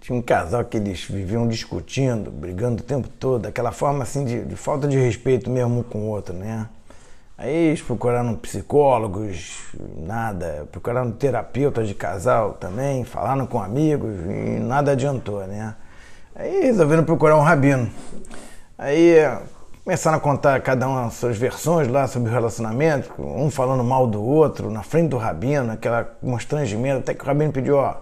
tinha um casal que eles viviam discutindo, brigando o tempo todo, aquela forma assim de, de falta de respeito mesmo um com o outro, né? Aí eles procuraram psicólogos, nada, procuraram terapeuta de casal também, falaram com amigos e nada adiantou, né? Aí resolveram procurar um rabino. Aí começaram a contar cada uma as suas versões lá sobre o relacionamento, um falando mal do outro, na frente do rabino, aquela constrangimento, até que o rabino pediu, ó,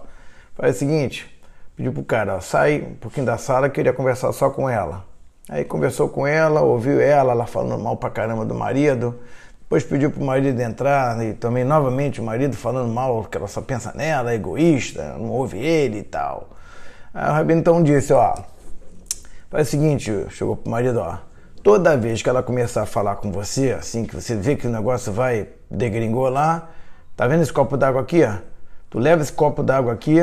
faz o seguinte, pediu pro cara, ó, sai um pouquinho da sala, queria conversar só com ela. Aí conversou com ela, ouviu ela, ela falando mal pra caramba do marido, depois pediu pro marido entrar e também novamente o marido falando mal, que ela só pensa nela, é egoísta, não ouve ele e tal. Aí o rabino então disse, ó, faz o seguinte, chegou pro marido, ó, toda vez que ela começar a falar com você, assim, que você vê que o negócio vai degringolar, tá vendo esse copo d'água aqui, ó? Tu leva esse copo d'água aqui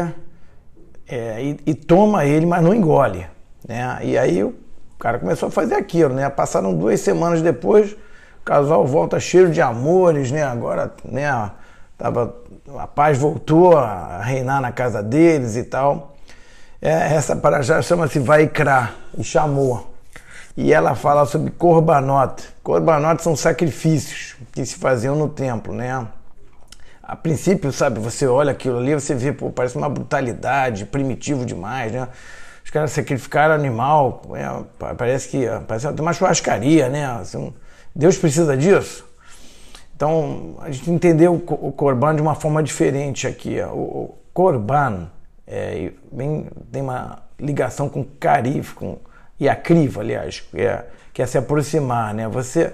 é, e, e, toma ele, mas não engole, né? E aí o cara começou a fazer aquilo, né? Passaram duas semanas depois, o casal volta cheio de amores, né? Agora, né? Tava, a paz voltou a reinar na casa deles e tal. É, essa já chama-se Vaikra e chamou e ela fala sobre korbanot. Korbanot são sacrifícios que se faziam no templo, né? A princípio, sabe, você olha aquilo ali, você vê, pô, parece uma brutalidade, primitivo demais, né? Os caras sacrificaram animal, é, parece que parece uma churrascaria, né? Assim, Deus precisa disso? Então, a gente entendeu o Corban de uma forma diferente aqui. O Corban é, tem uma ligação com Carif, com e a criva, aliás, que é, que é se aproximar, né? Você,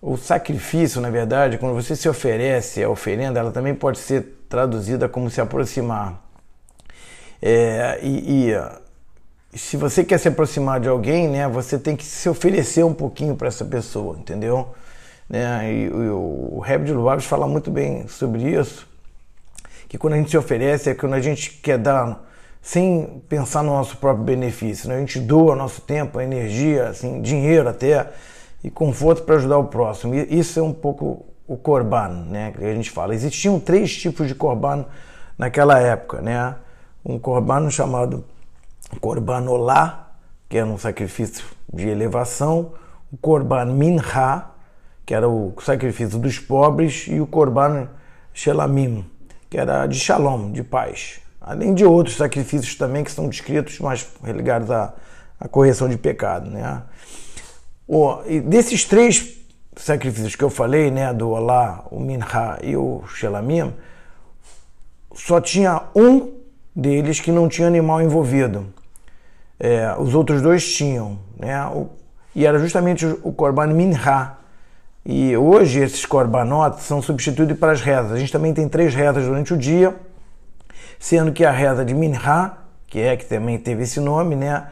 o sacrifício, na verdade, quando você se oferece a oferenda, ela também pode ser traduzida como se aproximar. É, e, e, se você quer se aproximar de alguém, né, você tem que se oferecer um pouquinho para essa pessoa, entendeu? Né? E, e o, Reb de Lubavitch fala muito bem sobre isso, que quando a gente se oferece é quando a gente quer dar sem pensar no nosso próprio benefício. Né? A gente doa nosso tempo, energia, assim, dinheiro até, e conforto para ajudar o próximo. E isso é um pouco o korban, né? que a gente fala. Existiam três tipos de korban naquela época. Né? Um korban chamado korban olá, que era um sacrifício de elevação, o korban minha, que era o sacrifício dos pobres, e o korban shelamim, que era de shalom, de paz além de outros sacrifícios também que são descritos, mas ligados à, à correção de pecado. Né? O, e desses três sacrifícios que eu falei, né, do Olá, o Minha e o Shelamim, só tinha um deles que não tinha animal envolvido. É, os outros dois tinham, né? O, e era justamente o, o Korban Minha. E hoje esses Korbanot são substituídos para as rezas. A gente também tem três rezas durante o dia sendo que a reza de Minha, que é que também teve esse nome, né,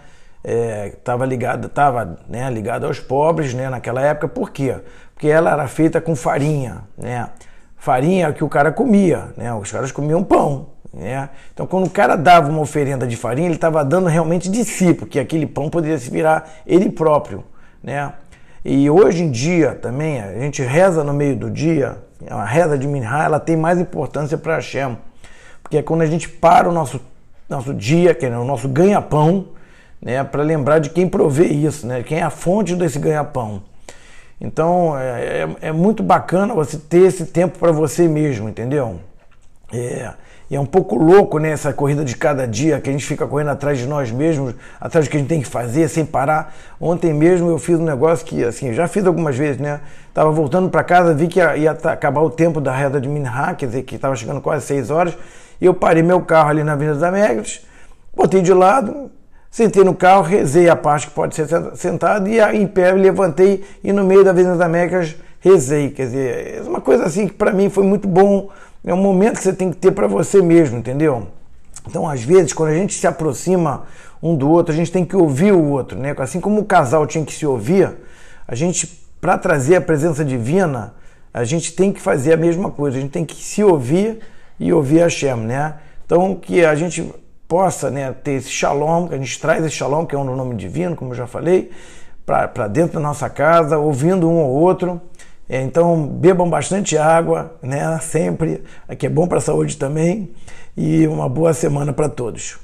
estava é, ligada, tava, né, aos pobres, né, naquela época. Por quê? Porque ela era feita com farinha, né? Farinha que o cara comia, né? Os caras comiam pão, né? Então, quando o cara dava uma oferenda de farinha, ele estava dando realmente de si, porque aquele pão poderia se virar ele próprio, né? E hoje em dia também a gente reza no meio do dia, a reza de Minha, ela tem mais importância para Hashem porque é quando a gente para o nosso, nosso dia, que é o nosso ganha-pão, né, para lembrar de quem provê isso, né, quem é a fonte desse ganha-pão. Então é, é, é, muito bacana você ter esse tempo para você mesmo, entendeu? É, e é um pouco louco né, essa corrida de cada dia, que a gente fica correndo atrás de nós mesmos, atrás do que a gente tem que fazer, sem parar. Ontem mesmo eu fiz um negócio que, assim, já fiz algumas vezes, né? Tava voltando para casa, vi que ia, ia, acabar o tempo da reta de Minha, quer dizer, que estava chegando quase 6 horas. E eu parei meu carro ali na Avenida das Américas, botei de lado, sentei no carro, rezei a parte que pode ser sentado e em pé levantei e no meio da Avenida das Américas rezei. Quer dizer, é uma coisa assim que para mim foi muito bom. É um momento que você tem que ter para você mesmo, entendeu? Então, às vezes, quando a gente se aproxima um do outro, a gente tem que ouvir o outro, né? Assim como o casal tinha que se ouvir, a gente, para trazer a presença divina, a gente tem que fazer a mesma coisa. A gente tem que se ouvir e ouvir Hashem, né? Então, que a gente possa né, ter esse shalom, que a gente traz esse shalom, que é um nome divino, como eu já falei, para dentro da nossa casa, ouvindo um ou outro. É, então, bebam bastante água, né? Sempre, que é bom para a saúde também. E uma boa semana para todos.